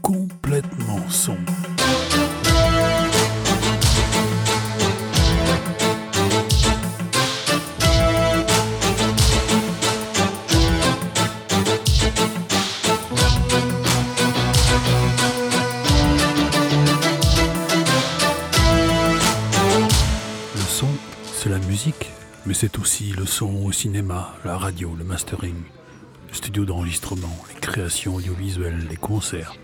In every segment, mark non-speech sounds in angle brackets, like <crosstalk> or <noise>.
complètement son. Le son, c'est la musique, mais c'est aussi le son au cinéma, la radio, le mastering, le studio d'enregistrement, les créations audiovisuelles, les concerts.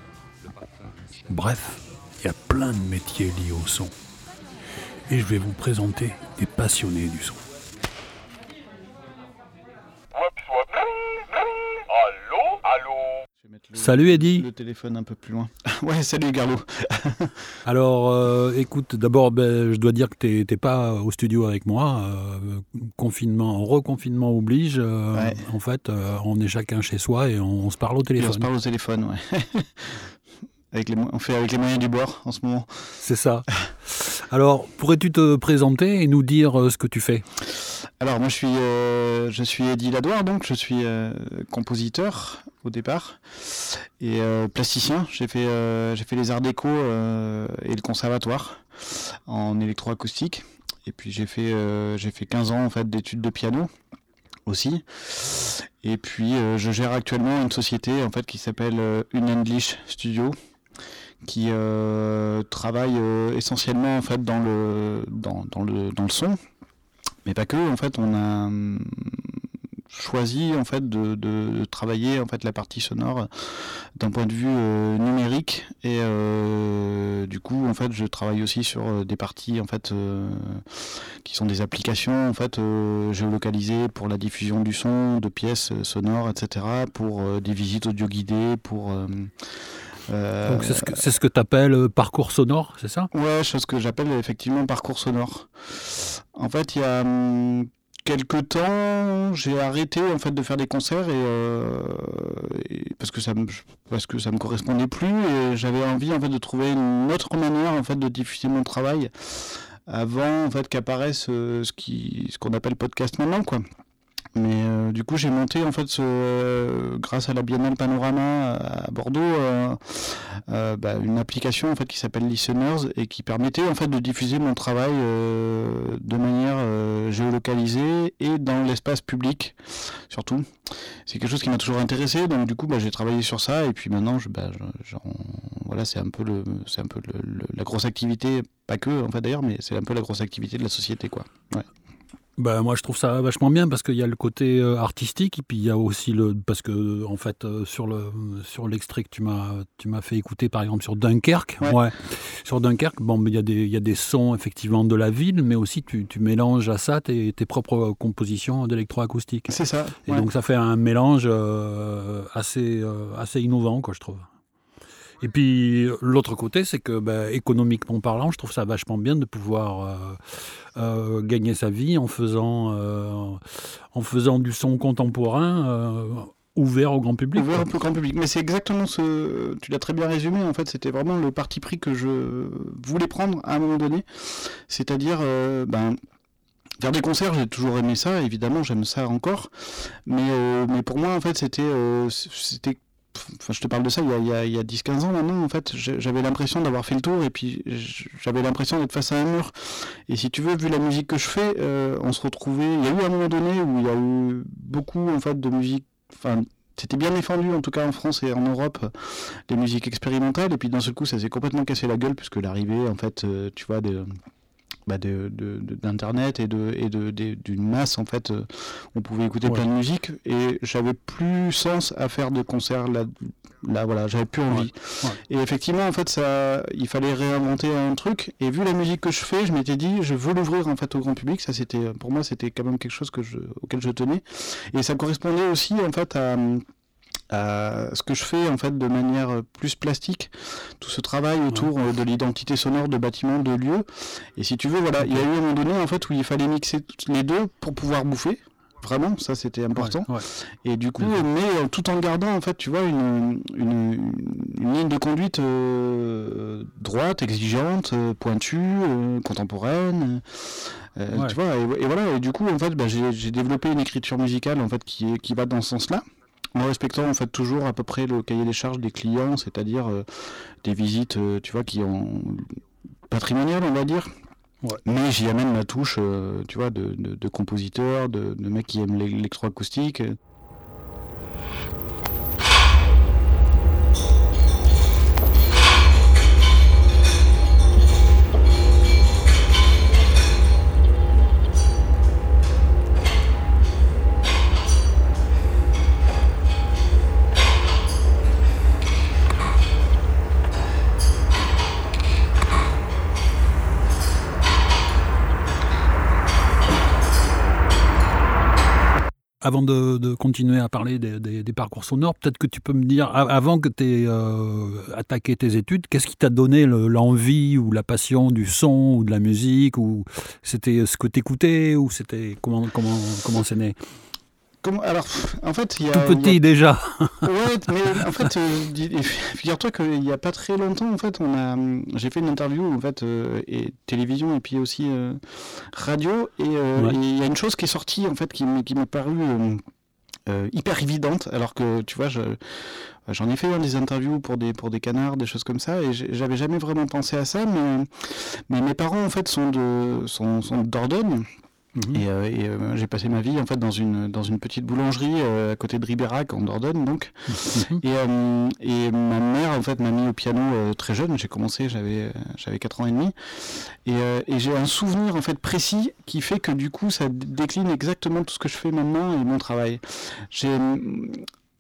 Bref, il y a plein de métiers liés au son. Et je vais vous présenter des passionnés du son. Le, Salut Eddy le téléphone un peu plus loin. <laughs> ouais, salut Garlot. <laughs> Alors, euh, écoute, d'abord, ben, je dois dire que t'es t'es pas au studio avec moi. euh, confinement, reconfinement oblige. euh, Ouais. En fait, euh, on est chacun chez soi et on, se parle au Et on se téléphone. parle au téléphone, ouais. <laughs> avec les, on fait avec les moyens du bord en ce moment. C'est ça. Alors, pourrais-tu te présenter et nous dire euh, ce que tu fais? Alors moi je suis euh, je suis Eddie Ladoire donc je suis euh, compositeur au départ et euh, plasticien. J'ai fait j'ai fait les arts déco et le conservatoire en électroacoustique et puis j'ai fait j'ai fait 15 ans en fait d'études de piano aussi. Et puis je gère actuellement une société en fait qui s'appelle Unenglish Studio qui euh, travaille euh, essentiellement en fait dans le dans, dans le dans le son. Mais pas que en fait on a hum, choisi en fait de, de- travailler en fait la partie sonore d'un point de vue euh, numérique. Et euh, du coup en fait je travaille aussi sur des parties en fait qui sont des applications en fait géolocalisées pour la diffusion du son de pièces sonores etc pour des visites audio guidées pour euh, euh, Donc, c'est ce que, c'est ce que tu appelles parcours sonore, c'est ça? Ouais, chose que j'appelle effectivement parcours sonore. En fait, il y a hum, quelques temps, j'ai arrêté en fait de faire des concerts et, euh, et- parce que ça me parce que ça me correspondait plus et j'avais envie en fait de trouver une autre manière en fait de diffuser mon travail avant en fait qu'apparaisse euh, ce qui ce qu'on appelle podcast maintenant quoi. Mais euh, du coup, j'ai monté en fait, euh, grâce à la Biennale Panorama à Bordeaux, euh, bah, une application en fait qui s'appelle Listeners et qui permettait en fait de diffuser mon travail de manière géolocalisée et dans l'espace public surtout. C'est quelque chose qui m'a toujours intéressé, donc du coup, bah, j'ai travaillé sur ça et puis maintenant, bah, voilà, c'est un peu la grosse activité, pas que en fait d'ailleurs, mais c'est un peu la grosse activité de la société, quoi. Ben, moi, je trouve ça vachement bien parce qu'il y a le côté euh, artistique et puis il y a aussi le. Parce que, en fait, euh, sur le sur l'extrait que tu m'as tu m'as fait écouter, par exemple, sur Dunkerque, Ouais. sur Dunkerque, bon, il y, a des- il y a des sons, effectivement, de la ville, mais aussi tu, tu mélanges à ça tes, tes propres compositions d'électroacoustique. C'est ça. Et ouais. donc, ça fait un mélange euh, assez, euh, assez innovant, quoi, je trouve. Et puis l'autre côté, c'est que ben, économiquement parlant, je trouve ça vachement bien de pouvoir euh, euh, gagner sa vie en faisant, euh, en faisant du son contemporain ouvert au grand public. Ouvert peu grand public. Mais c'est exactement ce. Tu l'as très bien résumé. En fait, c'était vraiment le parti pris que je voulais prendre à un moment donné. C'est-à-dire, euh, ben. Faire des concerts, j'ai toujours aimé ça, évidemment, j'aime ça encore. Mais, euh, mais pour moi, en fait, c'était. euh, c'était Enfin, je te parle de ça il y a, il a- il y a 10-15 ans maintenant, en fait, j'avais l'impression d'avoir fait le tour et puis j'avais l'impression d'être face à un mur. Et si tu veux, vu la musique que je fais, euh, on se retrouvait. Il y a eu un moment donné où il y a eu beaucoup, en fait, de musique. Enfin, c'était bien défendu, en tout cas en France et en Europe, les musiques expérimentales. Et puis d'un seul coup, ça s'est complètement cassé la gueule, puisque l'arrivée, en fait, euh, tu vois, de, bah, de, de- de- d'internet et de et de, des- d'une masse en fait euh, on pouvait écouter Ouais. plein de musique et j'avais plus sens à faire de concerts là là voilà j'avais plus envie ouais. et effectivement en fait ça il fallait réinventer un truc et vu la musique que je fais je m'étais dit je veux l'ouvrir en fait au grand public ça c'était pour moi c'était quand même quelque chose que je, auquel je tenais et ça correspondait aussi en fait à à ce que je fais en fait de manière euh, plus plastique, tout ce travail autour euh, de l'identité sonore de bâtiments, de lieux. Et si tu veux, voilà, il y a eu un moment donné en fait où il fallait mixer les deux pour pouvoir bouffer. Vraiment, ça c'était important. Ouais, ouais. Et du coup, mais euh, tout en gardant en fait, tu vois, une, une, une ligne de conduite euh, droite, exigeante, euh, pointue, euh, contemporaine. euh. Tu vois, et, et voilà. Et du coup, en fait, bah, j'ai développé une écriture musicale en fait qui, qui va dans ce sens-là. En respectant en fait toujours à peu près le cahier des charges des clients, c'est-à-dire euh, des visites, euh, tu vois, qui ont patrimoniales, on va dire. Mais j'y amène ma touche, euh, tu vois, de, de, de compositeur, de, de mec qui aime l'électroacoustique. Avant de, continuer à parler des, parcours sonores, peut-être que tu peux me dire, avant que tu aies euh, attaqué tes études, qu'est-ce qui t'a donné l'envie ou la passion du son ou de la musique ou C'était ce que tu écoutais ou c'était comment comment comment c'est né? Alors, en fait, il y a, tout petit déjà. ouais, mais en fait, euh, <laughs> figure-toi qu'il n'y a pas très longtemps, en fait, on a, j'ai fait une interview en fait, euh, et télévision et puis aussi euh, radio, et il y a une chose qui est sortie en fait qui, qui m'est paru hyper évidente, alors que tu vois, je, J'en ai fait hein, des interviews pour des, pour des canards, des choses comme ça, et j'avais jamais vraiment pensé à ça, mais, mais mes parents en fait sont de sont, sont d'Ordogne, Et, euh, euh, j'ai passé ma vie en fait dans une dans une petite boulangerie euh, à côté de Ribérac en Dordogne donc. Mhm. et, et ma mère en fait m'a mis au piano très jeune. J'ai commencé j'avais j'avais 4 ans et demi. Et, et j'ai un souvenir en fait précis qui fait que du coup ça décline exactement tout ce que je fais maintenant et mon travail. J'ai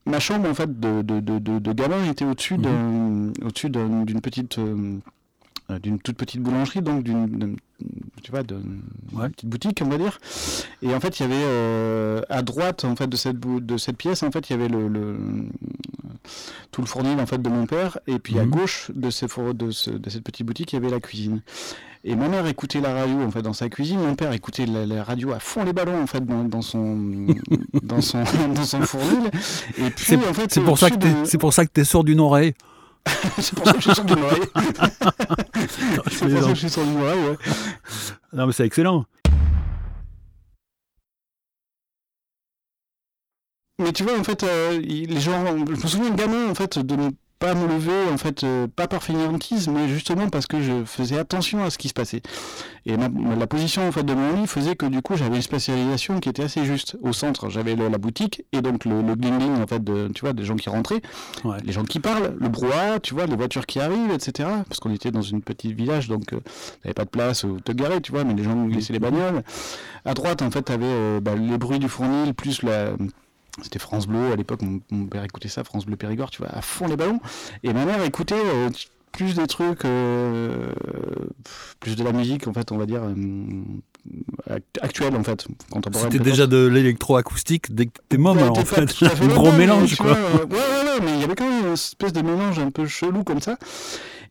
ma chambre en fait de, de, de, de gamin était au-dessus mhm. au-dessus d'une petite d'une toute petite boulangerie, donc d'une tu vois, d'une petite boutique, on va dire. Et en fait, il y avait euh, à droite en fait de cette de cette pièce, en fait, il y avait le, le tout le fournil en fait de mon père, et puis à mhm. gauche de, ces, de, de cette petite boutique, il y avait la cuisine. Et ma mère écoutait la radio en fait dans sa cuisine, mon père écoutait la, radio à fond les ballons en fait dans, dans son dans son <laughs> dans son fournil. Et puis en fait, c'est pour ça que c'est pour ça que t'es sourd d'une oreille. <laughs> c'est pour ça que je suis sur du <laughs> c'est pour ça que je suis sur du ouais. Non, mais c'est excellent. Mais tu vois, en fait, euh, les gens. Je me souviens de gamin, en fait, de pas me lever, en fait, euh, pas par fainéantise, mais justement parce que je faisais attention à ce qui se passait. Et la position en fait de mon lit faisait que du coup j'avais une spécialisation qui était assez juste. Au centre, j'avais la boutique et donc le, le en fait de, tu vois, des gens qui rentraient, les gens qui parlent, le brouhaha, tu vois, les voitures qui arrivent, etc. Parce qu'on était dans une petite village, donc euh, avait pas de place où te garer, tu vois, mais les gens laissaient les bagnoles. À droite, en fait, t'avais euh, bah, les bruits du fournil plus la c'était France Bleu à l'époque, mon, père écoutait ça, France Bleu Périgord, tu vois, à fond les ballons. Et ma mère écoutait euh, plus des trucs, euh, plus de la musique, en fait, on va dire, euh, actuelle, en fait, C'était déjà de l'électroacoustique dès que t'es môme, en fait. Un <laughs> gros mélange, quoi. ouais, ouais, ouais, mais il y avait quand même une espèce de mélange un peu chelou comme ça.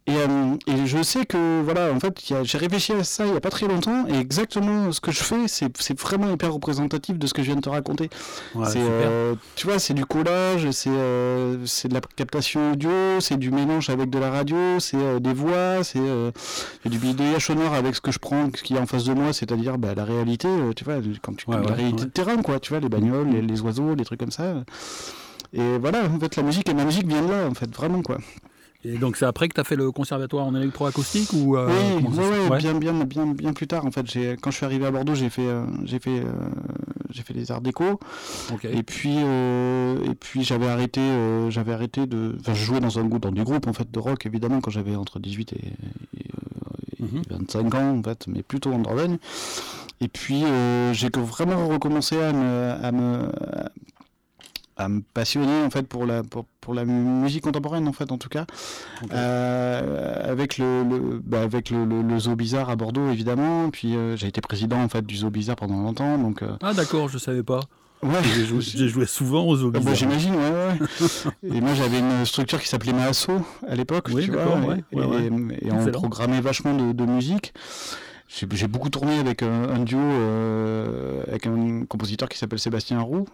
Euh, et, je sais que, voilà, en fait, j'ai réfléchi à ça il n'y a pas très longtemps, et exactement ce que je fais, c'est vraiment hyper représentatif de ce que je viens de te raconter. Euh, tu vois, c'est du collage, euh, c'est de la captation audio, c'est du mélange avec de la radio, c'est des voix, c'est du bidouillage sonore avec ce que je prends, ce qu'il y a en face de moi, c'est-à-dire bah, la réalité, tu vois, quand tu, la réalité de terrain, quoi, tu vois, les bagnoles, les, les oiseaux, les trucs comme ça. Et voilà, en fait, la musique, et ma musique vient de là, en fait, vraiment, quoi. Et donc c'est après que tu as fait le conservatoire en électroacoustique ou euh, Oui, bien, bien, bien, bien plus tard en fait. Quand je suis arrivé à Bordeaux, j'ai fait, euh, j'ai fait, euh, j'ai fait les arts déco. Et puis, et puis j'avais arrêté, j'avais arrêté de, enfin, je jouais dans un dans des groupes en fait de rock évidemment quand j'avais entre 18 et, 25 mhm. ans en fait, mais plutôt en Dordogne. Et puis j'ai vraiment recommencé à me, à me à me passionner en fait pour la pour, pour, la musique contemporaine en fait en tout cas. Euh, avec le, le bah, avec le, le, zoo bizarre à Bordeaux évidemment. Puis euh, j'ai été président en fait du zoo bizarre pendant longtemps donc euh, ah d'accord je savais pas. Ouais. J'ai joué, souvent aux zoo ah, bah, J'imagine, ouais, ouais. et moi j'avais une structure qui s'appelait Maasso à l'époque, oui, tu vois, ouais, et, et, on programmait vachement de, de musique j'ai beaucoup tourné avec un, duo euh, avec un compositeur qui s'appelle Sébastien Roux.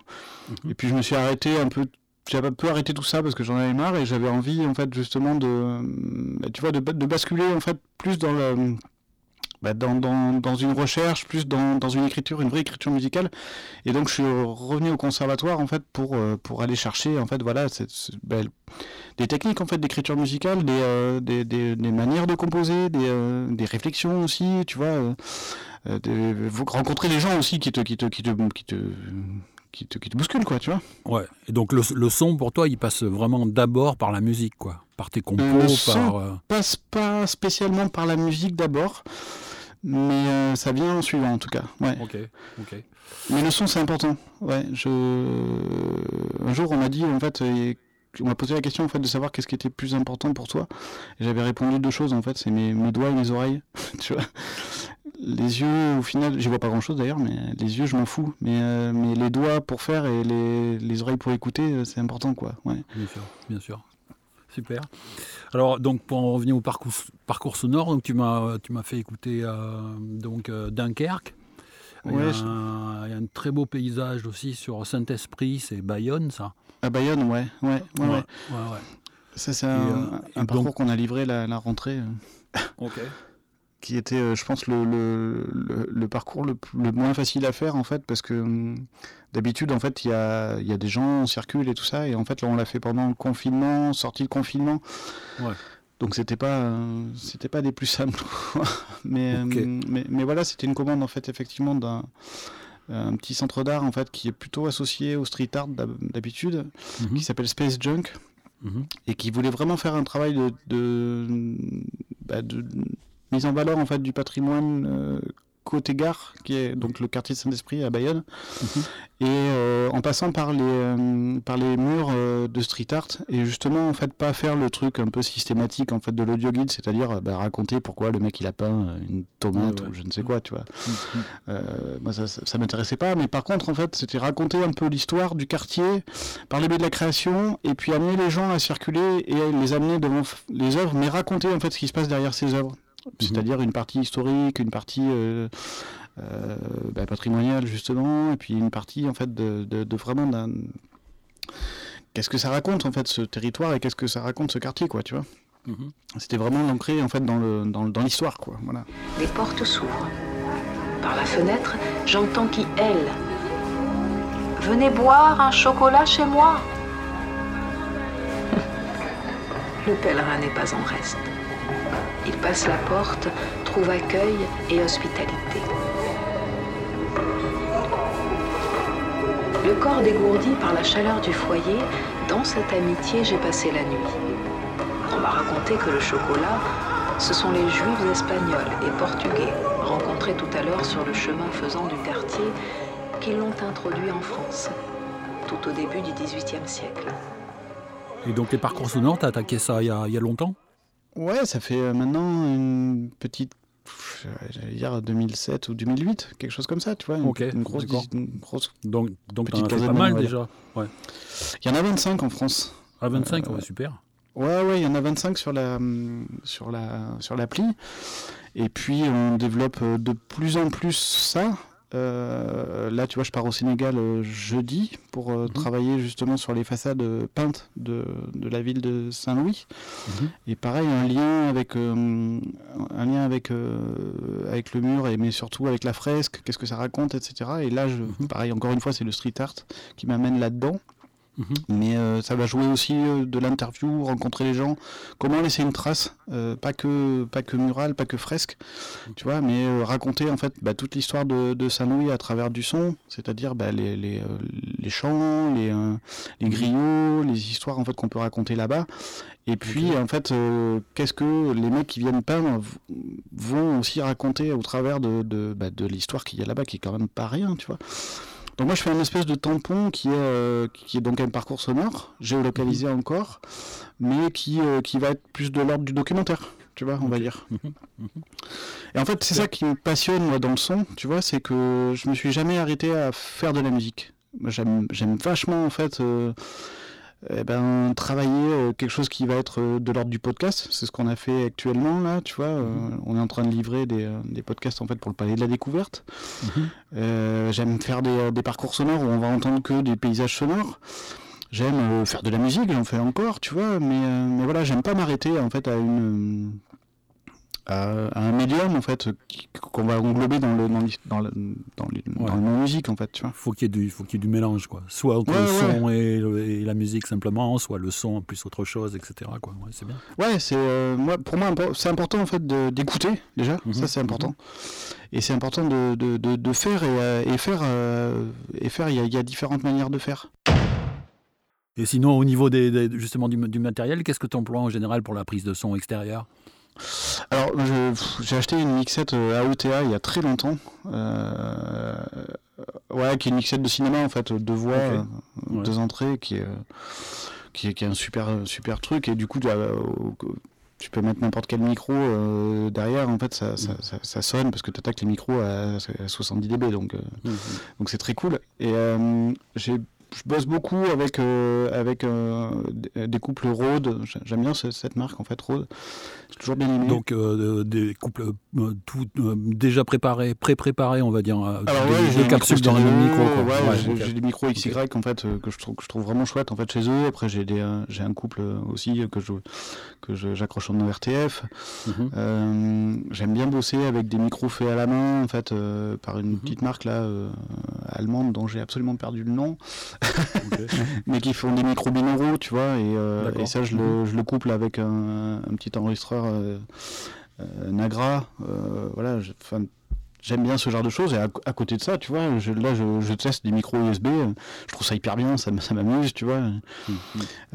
Mhm. Et puis je me suis arrêté un peu j'avais un peu arrêté tout ça parce que j'en avais marre et j'avais envie en fait justement de tu vois de, de basculer en fait plus dans le bah, dans, dans, dans, une recherche, plus dans, dans, une écriture, une vraie écriture musicale. Et donc je suis revenu au conservatoire en fait pour, euh, pour aller chercher en fait voilà bah, des techniques en fait d'écriture musicale, des, euh, des, des, des, manières de composer, des, euh, des réflexions aussi, tu vois. rencontrer les gens aussi qui te qui te qui te, qui te qui te, qui te bouscule, quoi, tu vois. Ouais. Et donc le, le, son, pour toi, il passe vraiment d'abord par la musique, quoi. Par tes compos, le par. Son passe pas spécialement par la musique d'abord mais euh, ça vient en suivant en tout cas. Ouais. Ok, ok. Mais le son c'est important. Ouais, je... Un jour on m'a dit en fait, on m'a posé la question en fait de savoir qu'est-ce qui était plus important pour toi. J'avais répondu deux choses en fait, c'est mes, mes doigts et mes oreilles. <laughs> tu vois les yeux, au final, j'y vois pas grand chose d'ailleurs, mais les yeux, je m'en fous. Mais, euh, mais les doigts pour faire et les, les oreilles pour écouter, euh, c'est important, quoi. Ouais. Bien sûr, bien sûr. Super. Alors, donc, pour en revenir au parcours, parcours sonore, donc tu m'as, tu m'as fait écouter euh, donc, euh, Dunkerque. Ouais, il, y a je- un, il y a un très beau paysage aussi sur Saint-Esprit, c'est Bayonne, ça. À Bayonne, ouais. Ouais, ouais, ouais. ouais, ouais. Ça, c'est un, euh, un parcours donc- qu'on a livré la, la rentrée, Ok. Qui était, euh, je pense, le, le, le, le parcours le, moins facile à faire, en fait, parce que hum, d'habitude, en fait, il y a, il y a des gens, on circule et tout ça, et en fait, là, on l'a fait pendant le confinement, sortie de confinement. Ouais. Donc, c'était pas, euh, c'était pas des plus simples. <laughs> mais, euh, mais, mais voilà, c'était une commande, en fait, effectivement, d'un un petit centre d'art, en fait, qui est plutôt associé au street art d'hab- d'habitude, Mhm, qui s'appelle Space Junk mhm. et qui voulait vraiment faire un travail de, de, bah, de mise en valeur en fait du patrimoine euh, côté gare, qui est donc le quartier de Saint-Esprit à Bayonne, Mhm. et euh, en passant par les euh, par les murs euh, de street art et justement en fait pas faire le truc un peu systématique en fait de l'audio guide, c'est-à-dire bah, raconter pourquoi le mec il a peint une tomate Ouais, ouais. ou je ne sais quoi, tu vois. Mhm. Euh, moi, ça, ça, ça m'intéressait pas, mais par contre, en fait, c'était raconter un peu l'histoire du quartier par le biais de la création, et puis amener les gens à circuler et les amener devant les œuvres, mais raconter en fait ce qui se passe derrière ces œuvres. C'est-à-dire une partie historique, une partie euh, euh, bah, patrimoniale justement, et puis une partie en fait de, de, de vraiment d'un qu'est-ce que ça raconte en fait ce territoire et qu'est-ce que ça raconte ce quartier quoi, tu vois. Mhm. C'était vraiment ancré en fait dans le dans, l'histoire quoi, voilà. Les portes s'ouvrent. Par la fenêtre, j'entends qui hèle. Venez boire un chocolat chez moi. <laughs> Le pèlerin n'est pas en reste. Il passe la porte, trouve accueil et hospitalité. Le corps dégourdi par la chaleur du foyer, dans cette amitié, j'ai passé la nuit. On m'a raconté que le chocolat, ce sont les juifs espagnols et portugais rencontrés tout à l'heure sur le chemin faisant du quartier qui l'ont introduit en France, tout au début du XVIIIe siècle. Et donc les parcours sonores, t'as attaqué ça il y a, il y a longtemps? Ouais, ça fait euh, maintenant une petite, j'allais dire 2007 ou 2008, quelque chose comme ça, tu vois. Une, Ok, une grosse, une grosse. Donc, donc Petite as pas mal déjà. Ouais. Il y en a 25 en France. À 25, Euh, ouais, super. Ouais, ouais, il y en a 25 sur la hum, sur la sur l'appli. Et puis on développe euh, de plus en plus ça. Euh, là, tu vois, je pars au Sénégal euh, jeudi pour euh, Mhm. travailler justement sur les façades peintes de, de la ville de Saint-Louis. Mhm. Et pareil, un lien avec un lien avec avec le mur et mais surtout avec la fresque. Qu'est-ce que ça raconte, etc. Et là, je, Mhm. pareil, encore une fois, c'est le street art qui m'amène là-dedans. Mhm. Mais euh, ça va jouer aussi euh, de l'interview, rencontrer les gens, comment laisser une trace, euh, pas que pas que mural, pas que fresque, tu vois, mais raconter en fait bah, toute l'histoire de, de Saint-Louis à travers du son, c'est-à-dire bah, les, les, les chants, les, les griots, les histoires en fait qu'on peut raconter là-bas. Et puis en fait, qu'est-ce que les mecs qui viennent peindre vont aussi raconter au travers de, de, bah, de l'histoire qu'il y a là-bas, qui est quand même pas rien, tu vois. Donc moi je fais un espèce de tampon qui est, euh, qui est donc un parcours sonore, géolocalisé encore, mais qui, euh, qui va être plus de l'ordre du documentaire, tu vois, on va dire. Mhm, mhm. Et en fait c'est ça qui me passionne moi dans le son, tu vois, c'est que je me suis jamais arrêté à faire de la musique. J'aime vachement en fait euh, eh ben, travailler euh, quelque chose qui va être euh, de l'ordre du podcast. C'est ce qu'on a fait actuellement là, tu vois. euh, on est en train de livrer des, des podcasts en fait pour le palais de la découverte. Mhm. Euh, J'aime faire des, des parcours sonores où on va entendre que des paysages sonores. J'aime faire de la musique, j'en fais encore, tu vois, mais, mais voilà, j'aime pas m'arrêter en fait à une à, à un médium en fait qu'on va englober dans le dans, dans le dans, le- dans Ouais. le nom musique en fait, tu vois. Faut qu'il y ait du, faut qu'il y ait du mélange, quoi. Soit entre Ouais, le ouais. son et, la musique simplement, soit le son plus autre chose, etc. Quoi. C'est bien. Ouais, c'est euh, moi pour moi c'est important en fait d'écouter déjà, Mhm, ça c'est important. Et c'est important de, de, de, de faire et, euh, et faire euh, et faire. Il y, a- il y a différentes manières de faire. Et sinon, au niveau des, des- justement du, du matériel, qu'est-ce que tu emploies en général pour la prise de son extérieure? Alors, j'ai acheté une mixette euh, AOTA il y a très longtemps. Euh, ouais, qui est une mixette de cinéma en fait, deux voix, euh, Ouais. deux entrées, qui est, qui est, qui est un super, super truc. Et du coup, tu, euh, tu peux mettre n'importe quel micro euh, derrière. En fait, ça, ça, ça- ça sonne parce que tu attaques les micros à, à 70 dB, donc euh, donc c'est très cool. Et euh, j'ai je bosse beaucoup avec, euh, avec euh, des- couples Rode. J'ai- J'aime bien ce- cette marque en fait, Rode. J'ai toujours bien aimé. Donc euh, des couples tout déjà préparés, pré-préparés, on va dire, Alors des, ouais, des j'ai des capsules micros dans ouais, Ouais, j'ai des XY en fait que je trouve que je trouve vraiment chouette en fait chez eux. Après j'ai des j'ai un couple aussi que je que j'accroche en RTF. Mhm. Euh, J'aime bien bosser avec des micros faits à la main en fait par une Mhm. petite marque là allemande dont j'ai absolument perdu le nom, <laughs> Mais qui font des micros binauraux, tu vois. Et, euh, et ça je le je le couple avec un, un petit enregistreur euh, euh, Nagra. voilà. je- J'aime bien ce genre de choses et à, à côté de ça, tu vois, je, là je, je teste des micros USB, je trouve ça hyper bien, ça, ça m'amuse, tu vois. Mhm.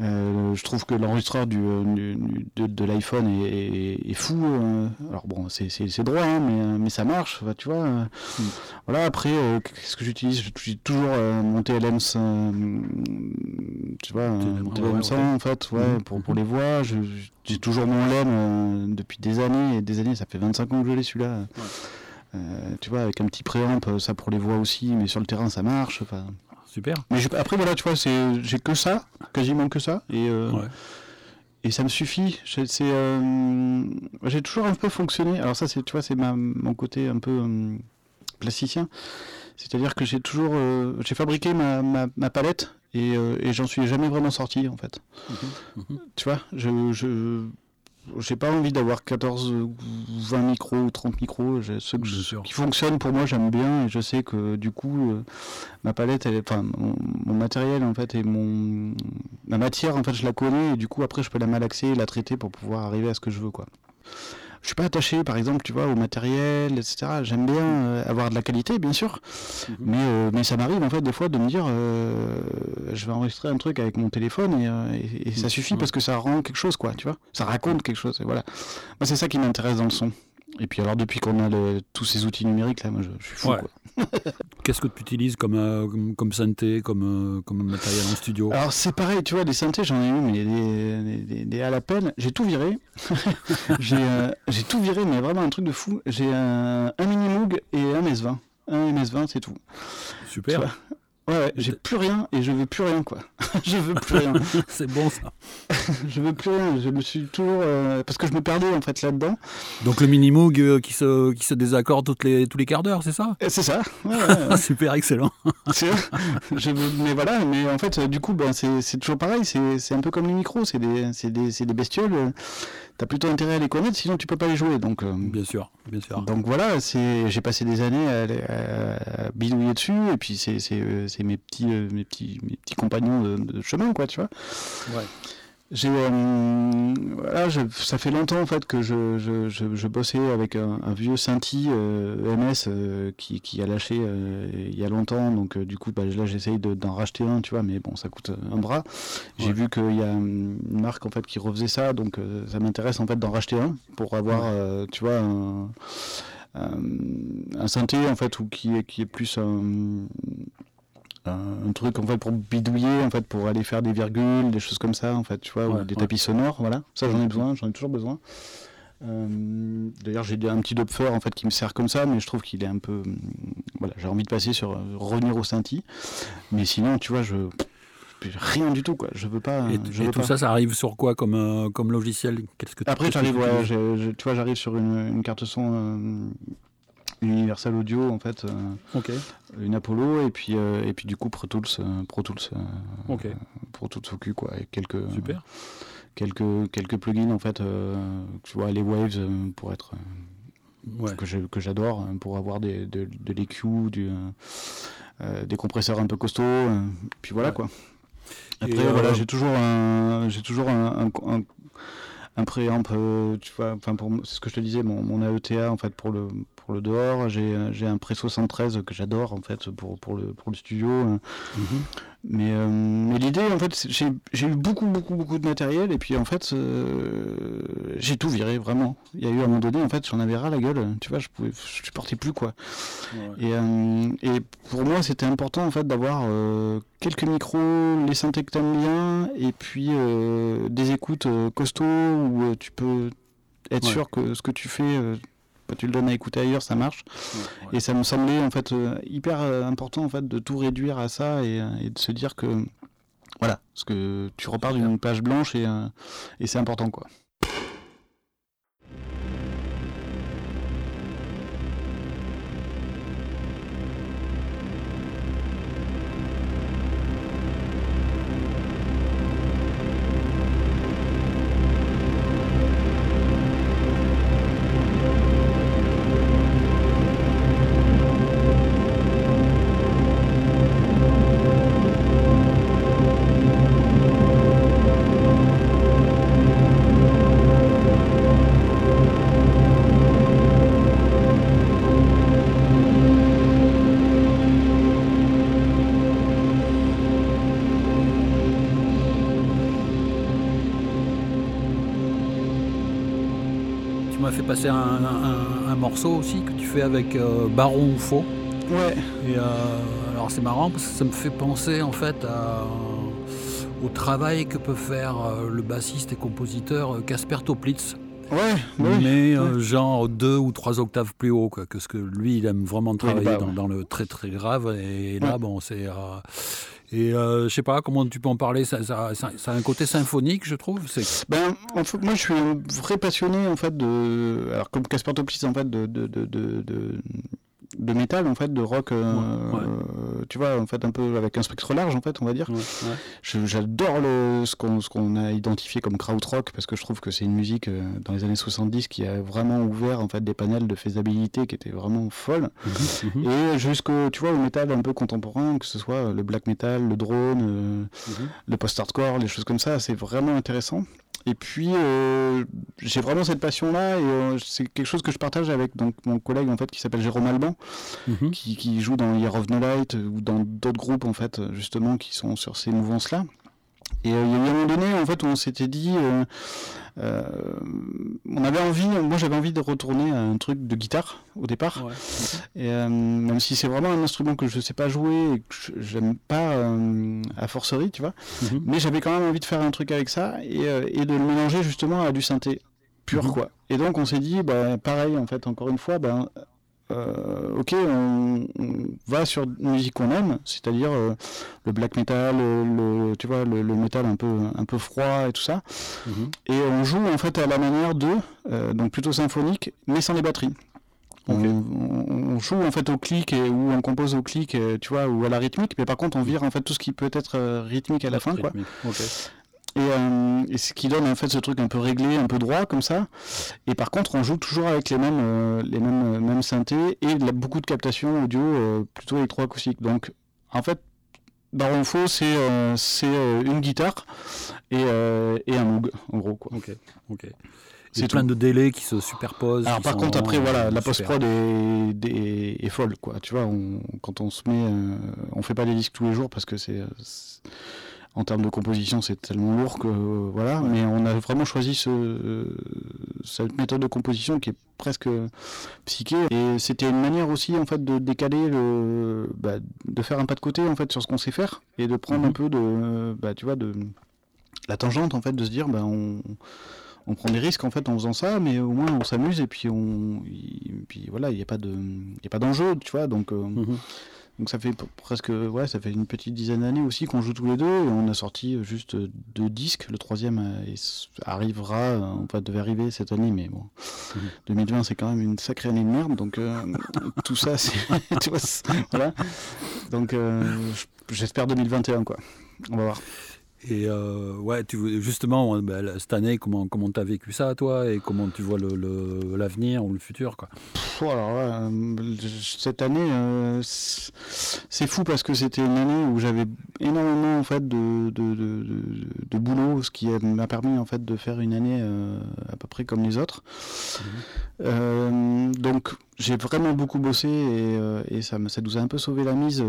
Euh, je trouve que l'enregistreur du, euh, du- de, de l'iPhone est, est- est fou. euh. alors bon, c'est- droit, hein, mais, mais ça marche, tu vois. Mm. Voilà, après, euh, qu'est-ce que j'utilise? J'utilise toujours euh, mon TLM, tu vois, mon TLM ouais, 100 ok. en fait, ouais, Mhm, pour, pour les voix. J'ai toujours mon LEM euh, depuis des années et des années, ça fait 25 ans que je l'ai celui-là. Tu vois, avec un petit préamp, euh, ça pour les voix aussi, mais sur le terrain ça marche. Super. Mais je- après, voilà, tu vois, c'est- j'ai que ça, quasiment que ça, et, euh, Ouais. et ça me suffit. J'ai euh, toujours un peu fonctionné. Alors, ça, c'est, tu vois, c'est mon côté un peu euh, plasticien. C'est-à-dire que j'ai toujours. euh, j'ai fabriqué ma, ma, ma palette et, euh, et j'en suis jamais vraiment sorti, en fait. Mhm. Tu vois, je. je j'ai pas envie d'avoir 14 ou 20 micros ou 30 micros. J'ai ceux que je- qui fonctionnent pour moi, j'aime bien et je sais que du coup, euh, ma palette, elle enfin, mon, mon matériel en fait et mon ma matière en fait, je la connais et du coup après je peux la malaxer et la traiter pour pouvoir arriver à ce que je veux quoi. Je suis pas attaché, par exemple, tu vois, au matériel, etc. J'aime bien euh, avoir de la qualité, bien sûr, Mhm. mais euh, mais ça m'arrive en fait des fois de me dire, euh, je vais enregistrer un truc avec mon téléphone et, euh, et- et ça suffit Ouais. parce que ça rend quelque chose, quoi, tu vois. Ça raconte quelque chose, et voilà. Moi, c'est ça qui m'intéresse dans le son. Et puis alors depuis qu'on a le- tous ces outils numériques là, moi je, je suis fou. Ouais. quoi. <laughs> Qu'est-ce que tu utilises comme, euh, comme, comme synthé, comme, euh, comme matériel en studio? Alors c'est pareil, tu vois, des synthés, j'en ai eu, mais des, des, des- des à la peine. J'ai tout viré. <laughs> j'ai euh, j'ai tout viré, mais vraiment un truc de fou. J'ai un, un mini Moog et un S20. Un MS20, c'est tout. Super. Ouais, ouais, j'ai plus rien et je veux plus rien, quoi. <laughs> je veux plus rien. <laughs> C'est bon ça. <laughs> je veux plus rien. Je me suis toujours. euh, parce que je me perdais, en fait, là-dedans. Donc le mini Moog euh, qui se, qui se désaccorde toutes les, tous les quarts d'heure, c'est ça? Et C'est ça. Ouais, ouais, ouais. Super, excellent. C'est vrai. Je mais voilà, mais en fait, euh, du coup, ben, c'est toujours pareil. C'est un peu comme les micros. C'est des, des, c'est des bestioles. Euh, T'as plutôt intérêt à les connaître, sinon tu peux pas les jouer. Donc, euh, Bien sûr, bien sûr. donc voilà, c'est j'ai passé des années à, bidouiller dessus. Et puis c'est c'est euh, mes petits euh, mes petits mes petits compagnons de, de chemin, quoi, tu vois. Ouais. J'ai euh, voilà, je- ça fait longtemps en fait que je, je, je, je bossais avec un, un vieux Synthi euh, EMS euh, qui, qui a lâché euh, il y a longtemps, donc euh, du coup bah, là j'essaye de- d'en racheter un, tu vois, mais bon ça coûte un bras. J'ai Ouais. vu qu'il y a hum, une marque en fait qui refaisait ça, donc euh, ça m'intéresse en fait d'en racheter un pour avoir, Ouais. euh, tu vois, un, un, un synthé en fait ou qui est qui est plus un un truc en fait pour bidouiller en fait pour aller faire des virgules des choses comme ça en fait tu vois Ouais, ou des ouais. tapis sonores voilà. Ça j'en ai besoin j'en ai toujours besoin. Euh, d'ailleurs j'ai un petit Dopfer en fait qui me sert comme ça mais je trouve qu'il est un peu hum, voilà j'ai envie de passer sur euh, revenir au Synthi mais sinon tu vois je rien du tout quoi. Je veux pas Et, je et veux tout pas. ça, ça arrive sur quoi comme, euh, comme logiciel? Qu'est-ce que Après, j'arrive, ouais, tu vois, j'arrive sur une, une carte son euh, Universal Audio, en fait, euh, Ok, une Apollo, et puis, euh, et puis du coup Pro Tools, euh, Pro Tools, euh, ok, Pro Tools Focus, quoi, et quelques, super. quelques quelques plugins en fait, tu vois les waves pour être Ouais. que j'adore pour avoir des, de, de l'EQ, du, euh, des compresseurs un peu costauds. euh, puis voilà Ouais. quoi. Après euh, voilà, j'ai toujours un, j'ai toujours un, un, un- un préamp, tu vois, enfin pour c'est ce que je te disais, mon, mon AETA en fait pour le pour le dehors, j'ai j'ai un Pré 73 que j'adore en fait pour pour le pour le studio. euh, Mhm. mais, euh, mais l'idée, en fait, j'ai eu beaucoup, beaucoup, beaucoup de matériel, et puis en fait, euh, j'ai tout viré, vraiment. Il y a eu un moment donné, en fait, j'en avais ras la gueule, tu vois, je pouvais, je supportais plus, quoi. Ouais. Et, euh, et pour moi, c'était important, en fait, d'avoir euh, quelques micros, les synthés que t'aimes bien, et puis euh, des écoutes euh, costauds où euh, tu peux être Ouais. sûr que ce que tu fais, euh, tu le donnes à écouter ailleurs, ça marche. Ouais. Et ça me semblait en fait euh, hyper euh, important en fait de tout réduire à ça et, euh, et de se dire que voilà, parce que tu repars d'une page blanche et, et c'est important quoi. Tu m'as fait passer un, un- un morceau aussi que tu fais avec euh, Baron Faux. Ouais, Et euh, alors c'est marrant parce que ça me fait penser en fait à- au travail que peut faire euh, le bassiste et compositeur Casper Toplitz, ouais, bah mais euh, genre deux ou trois octaves plus haut quoi, que ce que lui il aime vraiment travailler bah, dans, ouais. dans le très très grave. Et là bon c'est euh, et euh, je sais pas comment tu peux en parler ça, ça, ça- a un côté symphonique je trouve c'est Ben, en fait, moi je suis un vrai passionné en fait de alors comme Casper Toplis en fait de de, de, de, de- métal en fait de rock euh, Ouais, ouais. euh, tu vois en fait un peu avec un spectre large en fait on va dire Ouais, J'adore le, ce qu'on ce qu'on a identifié comme krautrock parce que je trouve que c'est une musique euh, dans les années 70 qui a vraiment ouvert en fait des panels de faisabilité qui étaient vraiment folles <laughs> Mhm, et jusqu'au tu vois au métal un peu contemporain que ce soit le black metal, le drone, euh, mhm. le post-hardcore, les choses comme ça, c'est vraiment intéressant. Et puis euh, j'ai vraiment cette passion là et euh, c'est quelque chose que je partage avec donc mon collègue en fait qui s'appelle Jérôme Alban Mhm. qui, qui joue dans Year of No Light euh, ou dans d'autres groupes en fait justement qui sont sur ces mouvances là et euh, il y a eu un moment donné en fait où on s'était dit euh, on avait envie moi j'avais envie de retourner à un truc de guitare au départ Ouais. et euh, même si c'est vraiment un instrument que je sais pas jouer et que je- j'aime pas euh, à forcerie tu vois Mhm. mais j'avais quand même envie de faire un truc avec ça et, et de le mélanger justement à du synthé pur Mhm. quoi. Et donc on s'est dit bah pareil en fait encore une fois ben euh, ok on, on va sur une musique qu'on aime, c'est-à-dire euh, le black metal, le, le- tu vois le, le métal un peu un peu froid et tout ça. Mhm. Et on joue en fait à la manière de euh, donc plutôt symphonique mais sans les batteries. On, Ok. on- on joue en fait au clic et, ou on compose au clic, tu vois, ou à la rythmique, mais par contre on vire en fait tout ce qui peut être rythmique à la fin, quoi. Et, euh, et ce qui donne en fait ce truc un peu réglé, un peu droit comme ça. Et par contre, on joue toujours avec les mêmes, euh, les mêmes, euh, mêmes synthés et beaucoup de captations audio euh, plutôt électroacoustique. Donc, en fait, Baron Faux, c'est une guitare et, et un Moog, en gros. Quoi. Ok. Ok. C'est plein tout. de délais qui se superposent. Alors par contre après voilà la super. post-prod est, est, est folle quoi tu vois on, quand on se met on fait pas des disques tous les jours parce que c'est- en termes de composition c'est tellement lourd que euh, voilà mais on a vraiment choisi ce, euh, cette méthode de composition qui est presque psyché et c'était une manière aussi en fait de décaler le bah, de faire un pas de côté en fait sur ce qu'on sait faire et de prendre Mhm. un peu de bah, tu vois de la tangente en fait de se dire bah, on on prend des risques en fait en faisant ça, mais au moins on s'amuse et puis on, y- puis voilà, il n'y a pas de, y a pas d'enjeu, tu vois. Donc, euh, Mhm. Donc ça fait presque, ouais, ça fait une petite dizaine d'années aussi qu'on joue tous les deux. Et on a sorti euh, juste euh, deux disques. Le troisième euh, arrivera, euh, enfin devait arriver cette année, mais bon, <laughs> Mhm. 2020 c'est quand même une sacrée année de merde. Donc euh, <laughs> tout ça, c'est, <laughs> tu vois, c'est- voilà. Donc euh, j'espère 2021 quoi. On va voir. Et euh, ouais, tu, justement, bah, cette année, comment comment t'as vécu ça, toi, et comment tu vois l'avenir ou le futur, quoi? Euh, cette année, euh, c'est fou parce que c'était une année où j'avais énormément en fait de, de, de, de, boulot, ce qui m'a permis en fait de faire une année à peu près comme les autres. Mmh. Donc j'ai vraiment beaucoup bossé et, et, ça, ça nous a un peu sauvé la mise,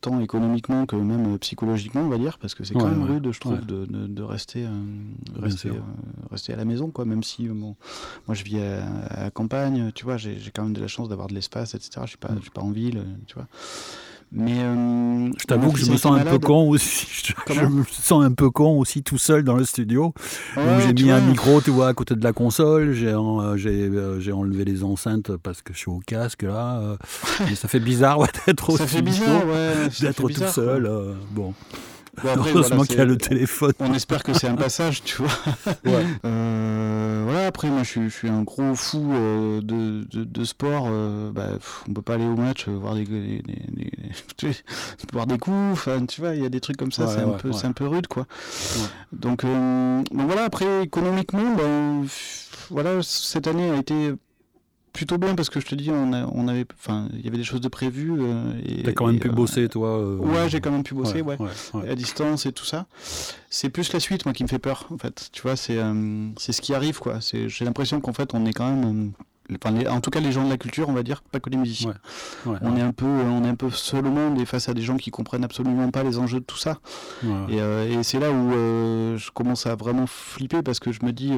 tant économiquement que même psychologiquement, on va dire, parce que c'est quand même rude, je trouve, de, de, rester, rester, rester, à la maison, quoi, même si bon, moi je vis à, la campagne, tu vois, j'ai quand même de la chance d'avoir de l'espace, etc. Je suis pas, je suis pas en ville, tu vois. Mais euh, je t'avoue que je me sens un peu con aussi. <laughs> Je, me sens un peu con aussi tout seul dans le studio. j'ai mis un micro, tu vois, à côté de la console. J'ai euh, euh, enlevé les enceintes parce que je suis au casque là. <laughs> et ça fait bizarre d'être au ça fait bizarre, d'être tout seul. bon. Heureusement qu'il y a le téléphone. On espère que c'est un passage, tu vois. <laughs> Ouais. Euh, voilà, après, moi, je, suis un gros fou euh, de, de, sport. Euh, bah, on peut pas aller au match, voir des, des, des, <laughs> voir des coups. Enfin, tu vois, il y a des trucs comme ça. c'est un peu, c'est un peu rude, quoi. Donc, donc voilà. Après, économiquement, ben, voilà, cette année a été plutôt bien parce que je te dis, on, on avait, enfin, il y avait des choses de prévues. Euh, T'as quand même pu euh, bosser, toi. Euh, ouais, j'ai quand même pu bosser, ouais, à distance et tout ça. C'est plus la suite, moi, qui me fait peur, en fait. Tu vois, c'est, c'est ce qui arrive, quoi. C'est, j'ai l'impression qu'en fait, on est quand même. Enfin, en tout cas, les gens de la culture, on va dire, pas que les musiciens. on est un peu, on est un peu seul au monde et face à des gens qui comprennent absolument pas les enjeux de tout ça. Et, et c'est là où je commence à vraiment flipper parce que je me dis,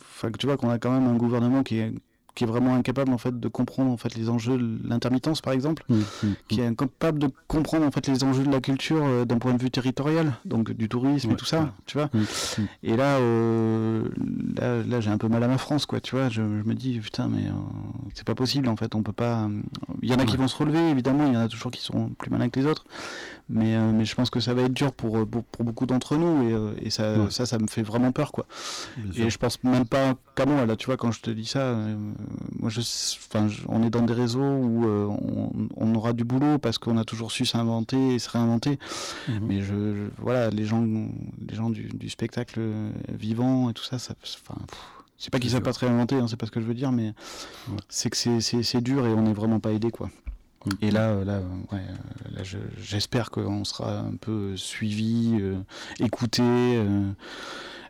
enfin, tu vois, qu'on a quand même un gouvernement qui est qui est vraiment incapable en fait de comprendre en fait les enjeux de l'intermittence par exemple, mmh, mmh, qui est incapable de comprendre en fait les enjeux de la culture euh, d'un point de vue territorial, donc du tourisme et tout ça, tu vois. Mmh, et là, euh, là, là j'ai un peu mal à ma France quoi, tu vois. Je, me dis putain mais euh, c'est pas possible en fait, on peut pas. Il y en a qui vont se relever évidemment, il y en a toujours qui seront plus malins que les autres, mais mais je pense que ça va être dur pour pour, beaucoup d'entre nous et, et ça, ça ça me fait vraiment peur quoi. et je pense même pas qu'à moi là, tu vois quand je te dis ça moi, je, enfin, on est dans des réseaux où euh, on, aura du boulot parce qu'on a toujours su s'inventer et se réinventer. Mhm. Mais je, voilà, les gens, les gens du, spectacle vivant et tout ça, ça enfin, c'est pas qu'ils savent pas se réinventer, hein, c'est pas ce que je veux dire, mais c'est que c'est dur et on n'est vraiment pas aidé, quoi. Mhm. Et là, euh, là, ouais, euh, là j'espère qu'on sera un peu suivi, écouté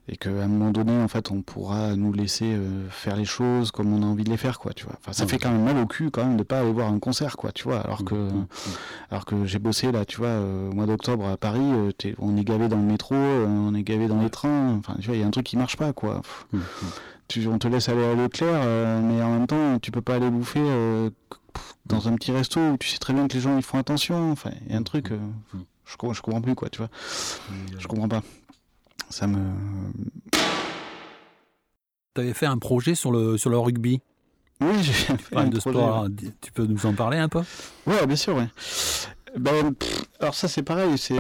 et qu'à un moment donné en fait on pourra nous laisser euh, faire les choses comme on a envie de les faire quoi tu vois. Enfin ça fait quand même mal au cul quand même de pas aller voir un concert quoi tu vois. Alors que mmh, mmh, mmh. alors que j'ai bossé là tu vois euh, au mois d'octobre à Paris euh, on est gavé dans le métro on est gavé dans les trains enfin tu vois il y a un truc qui marche pas quoi. Tu, on te laisse aller à Leclerc mais en même temps tu peux pas aller bouffer dans un petit resto où tu sais très bien que les gens ils font attention enfin il y a un truc je, je comprends plus quoi tu vois. Je comprends pas ça me. Tu avais fait un projet sur le, sur le rugby Oui, j'ai fait un de projet, sport. Tu peux nous en parler un peu? Oui, bien sûr, oui. Ben, alors ça c'est pareil, c'est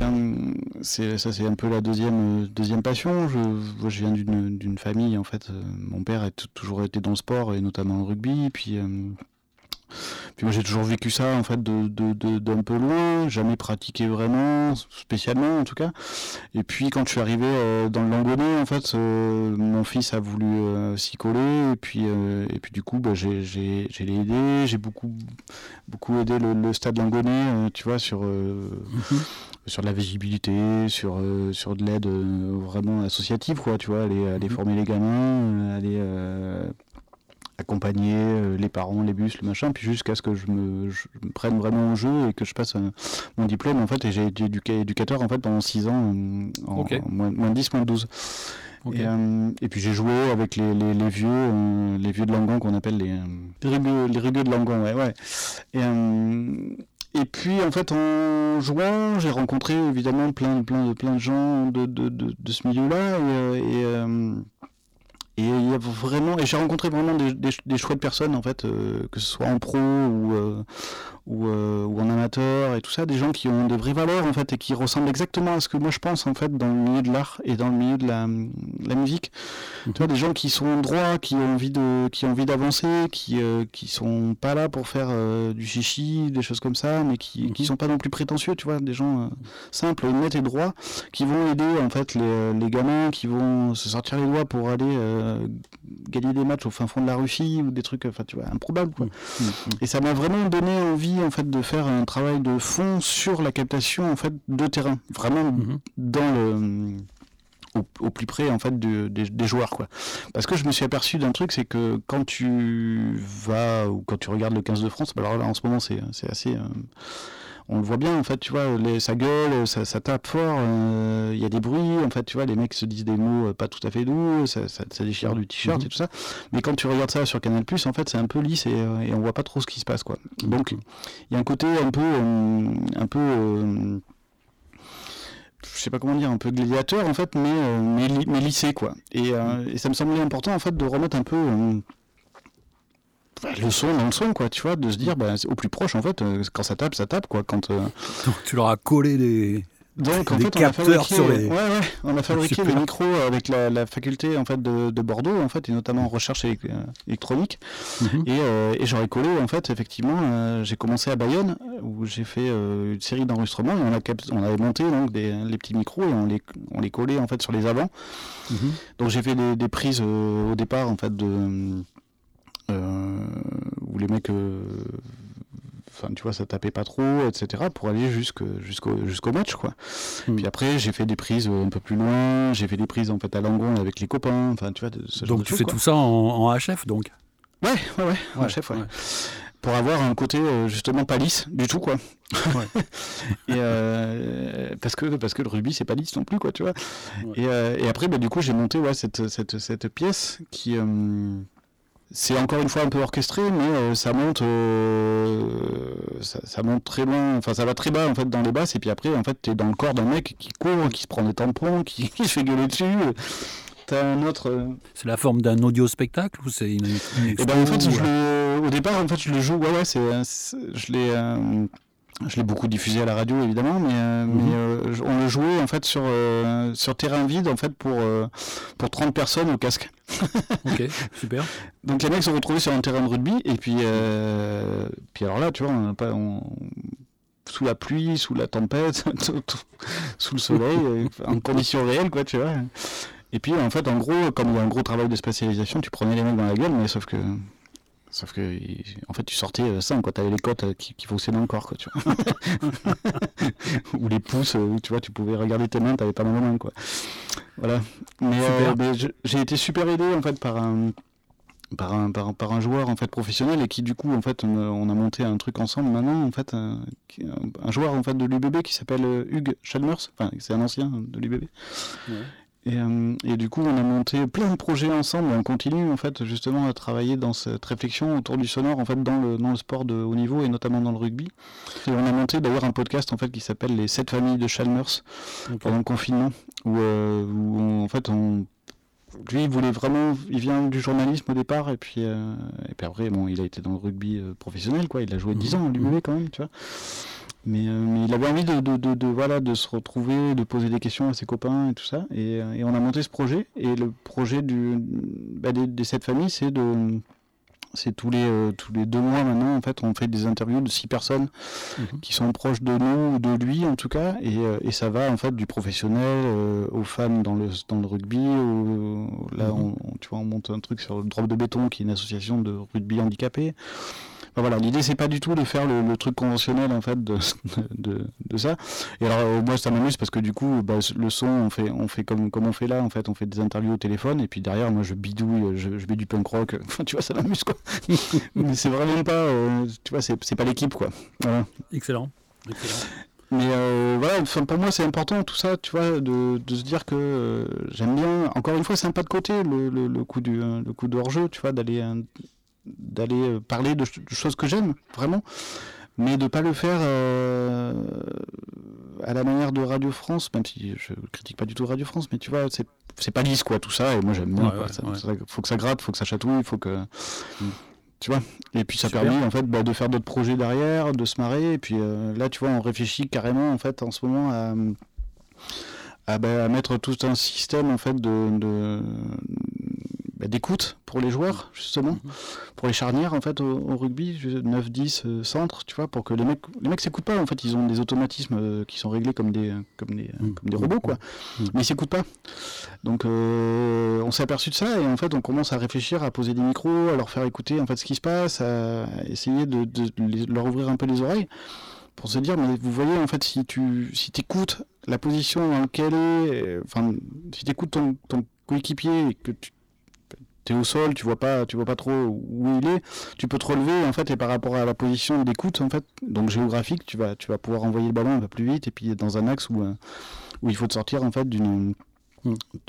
ça c'est un peu la deuxième deuxième passion. Je, je viens d'une famille en fait. Euh, mon père a toujours été dans le sport et notamment le rugby. Puis euh, puis moi j'ai toujours vécu ça en fait de, d'un peu loin, jamais pratiqué vraiment, spécialement en tout cas. Et puis quand je suis arrivé euh, dans le Langonnet, en fait, euh, mon fils a voulu euh, s'y coller et puis et puis du coup bah, j'ai, j'ai, j'ai aidé, j'ai beaucoup beaucoup aidé le, stade Langonnet, tu vois sur mhm. sur de la visibilité, sur sur de l'aide vraiment associative quoi, tu vois, aller aller mhm. former les gamins, aller accompagner euh, les parents, les bus, le machin, puis jusqu'à ce que je me, prenne vraiment en jeu et que je passe euh, mon diplôme en fait. Et j'ai été éducateur en fait pendant 6 ans, euh, en, moins, moins, de 10, moins de 12. Et, puis j'ai joué avec les, les, vieux, les vieux de Langon qu'on appelle les, les, rugueux, de Langon, ouais, ouais. Et, et puis en fait en jouant, j'ai rencontré évidemment plein, plein, plein de gens de, de, de, ce milieu-là et, et et il y a vraiment, et j'ai rencontré vraiment des, des, des, chouettes personnes en fait, euh, que ce soit en pro ou, euh, ou, euh, ou, en amateur et tout ça, des gens qui ont des vraies valeurs en fait et qui ressemblent exactement à ce que moi je pense en fait dans le milieu de l'art et dans le milieu de la, la musique. Tu vois, des gens qui sont droits, qui ont envie de, qui ont envie d'avancer, qui, qui sont pas là pour faire du chichi, des choses comme ça, mais qui, qui sont pas non plus prétentieux, tu vois, des gens simples, honnêtes et droits, qui vont aider en fait les, les gamins, qui vont se sortir les doigts pour aller gagner des matchs au fin fond de la Russie ou des trucs, enfin tu vois, improbables quoi. Mmh, mmh. Et ça m'a vraiment donné envie en fait de faire un travail de fond sur la captation en fait de terrain, vraiment mmh. dans le au, au, plus près en fait de, des, des, joueurs quoi. Parce que je me suis aperçu d'un truc, c'est que quand tu vas ou quand tu regardes le 15 de France, alors là en ce moment c'est assez euh, on le voit bien en fait tu vois les, ça gueule ça, ça tape fort il euh, y a des bruits en fait tu vois les mecs se disent des mots euh, pas tout à fait doux ça, ça, ça déchire du t-shirt mm -hmm. et tout ça mais quand tu regardes ça sur Canal Plus en fait c'est un peu lisse et, euh, et, on voit pas trop ce qui se passe quoi donc il y a un côté un peu euh, un peu euh, je sais pas comment dire, un peu gladiateur en fait, mais, mais, mais lissé quoi. Et, et, ça me semblait important en fait de remettre un peu bah, le son dans le son quoi tu vois de se dire bah, au plus proche en fait euh, quand ça tape ça tape quoi quand euh... Donc, tu leur as collé des donc en des fait on a fabriqué, sur les... ouais, ouais, on a fabriqué le micro avec la, la faculté en fait de, de, Bordeaux en fait et notamment en recherche électronique mm -hmm. et, euh, et j'aurais collé en fait effectivement euh, j'ai commencé à Bayonne où j'ai fait euh, une série d'enregistrements et on, a, on avait monté donc des, les petits micros et on les, on les collait en fait sur les avants mm -hmm. donc j'ai fait des, des prises au départ en fait de euh, où les mecs euh, enfin tu vois ça tapait pas trop etc pour aller jusqu'au jusqu'au jusqu'au match quoi mmh. puis après j'ai fait des prises un peu plus loin j'ai fait des prises en fait à Langon avec les copains enfin tu vois ce donc tu choses, fais quoi. tout ça en, en, HF donc? Ouais ouais ouais, en HF ouais. ouais pour avoir un côté euh, justement pas lisse du tout quoi ouais. <laughs> et euh, parce que parce que le rugby c'est pas lisse non plus quoi tu vois et, euh, et après bah, du coup j'ai monté ouais cette, cette, cette pièce qui euh, c'est encore une fois un peu orchestré, mais euh, ça monte, euh, ça, ça, monte très loin, enfin ça va très bas en fait dans les basses, et puis après en fait t'es dans le corps d'un mec qui court, qui se prend des tampons, qui, <laughs> qui se fait gueuler dessus. T'as un autre. Euh... C'est la forme d'un audio spectacle ou c'est une, une Et ben en fait, je le, au départ en fait je le joue, ouais ouais, c'est, je l'ai. Je l'ai beaucoup diffusé à la radio évidemment, mais, euh, mmh. mais euh, on le jouait en fait sur, euh, sur terrain vide en fait pour, pour 30 personnes au casque. <laughs> ok, super. Donc les mecs se retrouvaient sur un terrain de rugby et puis, puis alors là, tu vois, on pas, on, sous la pluie, sous la tempête, <laughs> sous le soleil, <laughs> en conditions réelles, quoi, tu vois. Et puis en fait, en gros, comme il y a un gros travail de spécialisation, tu prenais les mecs dans la gueule, mais sauf que Sauf que, en fait, tu sortais sans, quoi. T'avais les côtes euh, qui, qui faussaient dans le corps, quoi, tu vois. <laughs> Ou les pouces, où, tu vois, tu pouvais regarder tes mains, t'avais pas mal de mains, quoi. Voilà. Mais, euh, mais j'ai été super aidé, en fait, par un, par un, par, par, un joueur, en fait, professionnel, et qui, du coup, en fait, on, on a monté un truc ensemble maintenant, en fait, un, un joueur, en fait, de l'UBB qui s'appelle euh, Hugues Chalmers. Enfin, c'est un ancien de l'UBB. Ouais. Et, euh, et, du coup, on a monté plein de projets ensemble. On continue en fait justement à travailler dans cette réflexion autour du sonore en fait dans le, dans le sport de haut niveau et notamment dans le rugby. Et on a monté d'ailleurs un podcast en fait qui s'appelle les 7 familles de Chalmers okay. pendant le confinement où, euh, où on, en fait on lui il voulait vraiment il vient du journalisme au départ et puis euh, et puis après bon il a été dans le rugby euh, professionnel quoi il a joué 10 mmh. ans à l'UBB quand même tu vois mais, euh, mais, il avait envie de, de, de, de, voilà, de se retrouver, de poser des questions à ses copains et tout ça. Et, euh, et on a monté ce projet. Et le projet du, bah, des, des sept familles, c'est de c'est tous les euh, tous les deux mois maintenant en fait on fait des interviews de six personnes mmh. qui sont proches de nous ou de lui en tout cas et, euh, et ça va en fait du professionnel euh, aux femmes dans le dans le rugby là mmh. on, tu vois on monte un truc sur le drop de béton qui est une association de rugby handicapé voilà, l'idée c'est pas du tout de faire le, le, truc conventionnel en fait de, de, de ça. Et alors euh, moi ça m'amuse parce que du coup bah, le son on fait on fait comme comme on fait là en fait on fait des interviews au téléphone et puis derrière moi je bidouille je, je mets du punk rock. <laughs> Enfin tu vois ça m'amuse quoi. <laughs> Mais c'est vraiment pas euh, tu vois c'est c'est pas l'équipe quoi. Voilà. Excellent. Excellent. Mais euh, voilà, enfin, pour moi c'est important tout ça, tu vois, de, de se dire que euh, j'aime bien. Encore une fois, c'est un pas de côté le, le, le coup du le coup de hors jeu, tu vois, d'aller d'aller euh, parler de, de, choses que j'aime vraiment mais de pas le faire euh, à la manière de Radio France même si je critique pas du tout Radio France mais tu vois c'est c'est pas lisse quoi tout ça et moi j'aime bien Ouais, quoi. ouais, Ça- ouais. ça- faut que ça gratte faut que ça chatouille faut que tu vois et puis ça Super. permet en fait bah, de faire d'autres projets derrière de se marrer et puis euh, là tu vois on réfléchit carrément en fait en ce moment à à, bah, à mettre tout un système en fait de, de bah, d'écoute pour les joueurs justement. Pour les charnières en fait au, au rugby 9 10 euh, centre tu vois pour que les mecs les mecs s'écoutent pas. En fait ils ont des automatismes euh, qui sont réglés comme des comme des Mm. comme des robots quoi. Mm. mais ils s'écoutent pas. Donc euh, on s'est aperçu de ça et en fait on commence à réfléchir à poser des micros à leur faire écouter en fait ce qui se passe à essayer de, leur ouvrir un peu les oreilles pour se dire mais vous voyez en fait si tu si écoutes la position dans laquelle est euh, enfin si tu écoutes ton, ton coéquipier et que tu es au sol, tu vois pas, tu vois pas trop où il est, tu peux te relever en fait et par rapport à la position d'écoute en fait, donc géographique, tu vas, tu vas pouvoir envoyer le ballon un peu plus vite et puis dans un axe où, euh, où il faut te sortir en fait d'une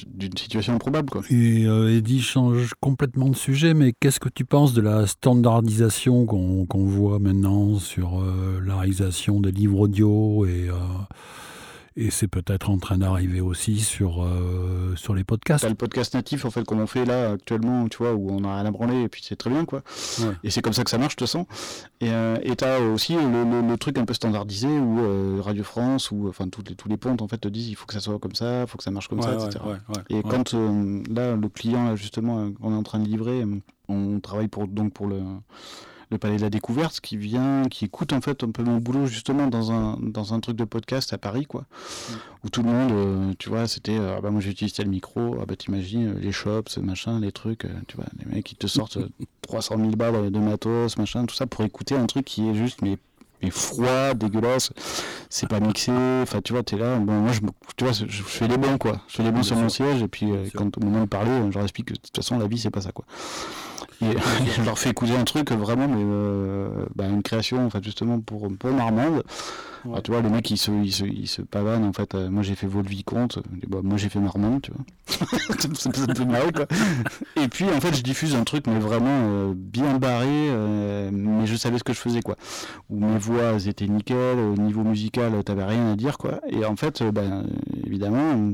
d'une situation improbable quoi. Et euh, Eddie change complètement de sujet, mais qu'est-ce que tu penses de la standardisation qu'on voit maintenant sur euh, la réalisation des livres audio et, et c'est peut-être en train d'arriver aussi sur, euh, sur les podcasts le podcast natif en fait comme on fait là actuellement, tu vois, où on a rien à branler et puis c'est très bien quoi. Ouais. Et c'est comme ça que ça marche de toute façon. Et euh, t'as aussi le, le- le truc un peu standardisé où euh, Radio France ou enfin toutes les, tous les pontes en fait te disent il faut que ça soit comme ça, il faut que ça marche comme ça, Ouais, etc. Et quand euh, là le client là, justement on est en train de livrer, on travaille pour donc pour le le Palais de la Découverte qui vient, qui écoute en fait un peu mon boulot justement dans un dans un truc de podcast à Paris quoi, où tout le monde, euh, tu vois, c'était euh, ah bah moi j'utilise tel micro, ah bah t'imagines euh, les shops, machin, les trucs, tu vois, les mecs qui te sortent euh, <laughs> 300 000 balles de matos, machin, tout ça pour écouter un truc qui est juste mais mais froid, dégueulasse, c'est pas mixé, enfin tu vois, t'es là, bon moi je, tu vois, je, je fais les bons quoi, je fais les bons sur mon siège et puis euh, quand au moment de parler, je leur explique que de toute façon la vie c'est pas ça quoi. <laughs> Je leur fais écouter un truc vraiment, mais euh, bah, une création en fait justement pour pour Marmande. Ouais. Tu vois, le mec il se il se, il se pavane en fait. euh, moi j'ai fait Vol Vicomte, et bah, moi j'ai fait Marmande, tu vois. <laughs> ça me- fait marrer quoi. Et puis en fait je diffuse un truc mais vraiment euh, bien barré, mais je savais ce que je faisais quoi. Où mes voix étaient nickel, au niveau musical t'avais rien à dire quoi. Et en fait, ben, évidemment.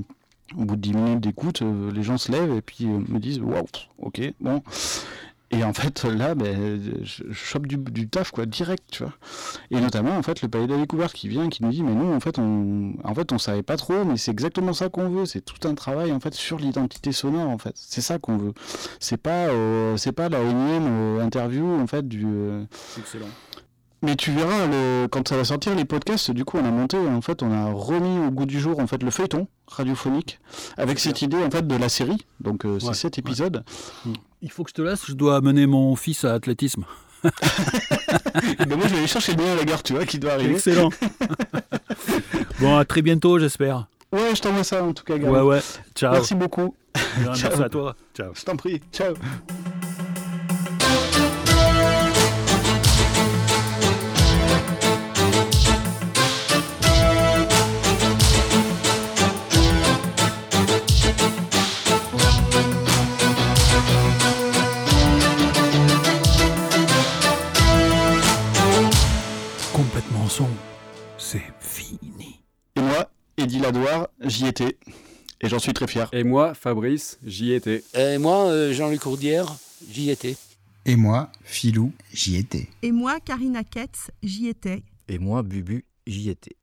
au bout de 10 minutes d'écoute, euh, les gens se lèvent et puis euh, me disent Waouh, ok, bon. Et en fait, là, ben, je, chope du, du taf, quoi, direct, tu vois. Et notamment, en fait, le palais de la découverte qui vient, qui nous dit, mais nous, en fait, on, en fait, on savait pas trop, mais c'est exactement ça qu'on veut. C'est tout un travail, en fait, sur l'identité sonore, en fait. C'est ça qu'on veut. C'est pas, euh, c'est pas la énième euh, interview, en fait, du. euh, Excellent. mais tu verras, le... quand ça va sortir les podcasts, du coup, on a monté, en fait, on a remis au goût du jour, en fait, le feuilleton radiophonique, avec cette idée, en fait, de la série. Donc, euh, c'est Ouais, sept ouais. Il faut que je te laisse, je dois amener mon fils à l'athlétisme. ben, <laughs> moi, je vais aller chercher le à la gare, tu vois, qui doit arriver. Excellent. <laughs> bon, à très bientôt, j'espère. Ouais, je t'envoie ça, en tout cas, Gary. Ouais, ouais. Ciao. Merci beaucoup. <laughs> Merci Ciao. à toi. Ciao. Je t'en prie. Ciao. C'est fini. Et moi, Eddie Ladoire, j'y étais. Et j'en suis très fier. Et moi, Fabrice, j'y étais. Et moi, euh, Jean-Luc Courdière, j'y étais. Et moi, Filou, j'y étais. Et moi, Karina Ketz, j'y étais. Et moi, Bubu, j'y étais.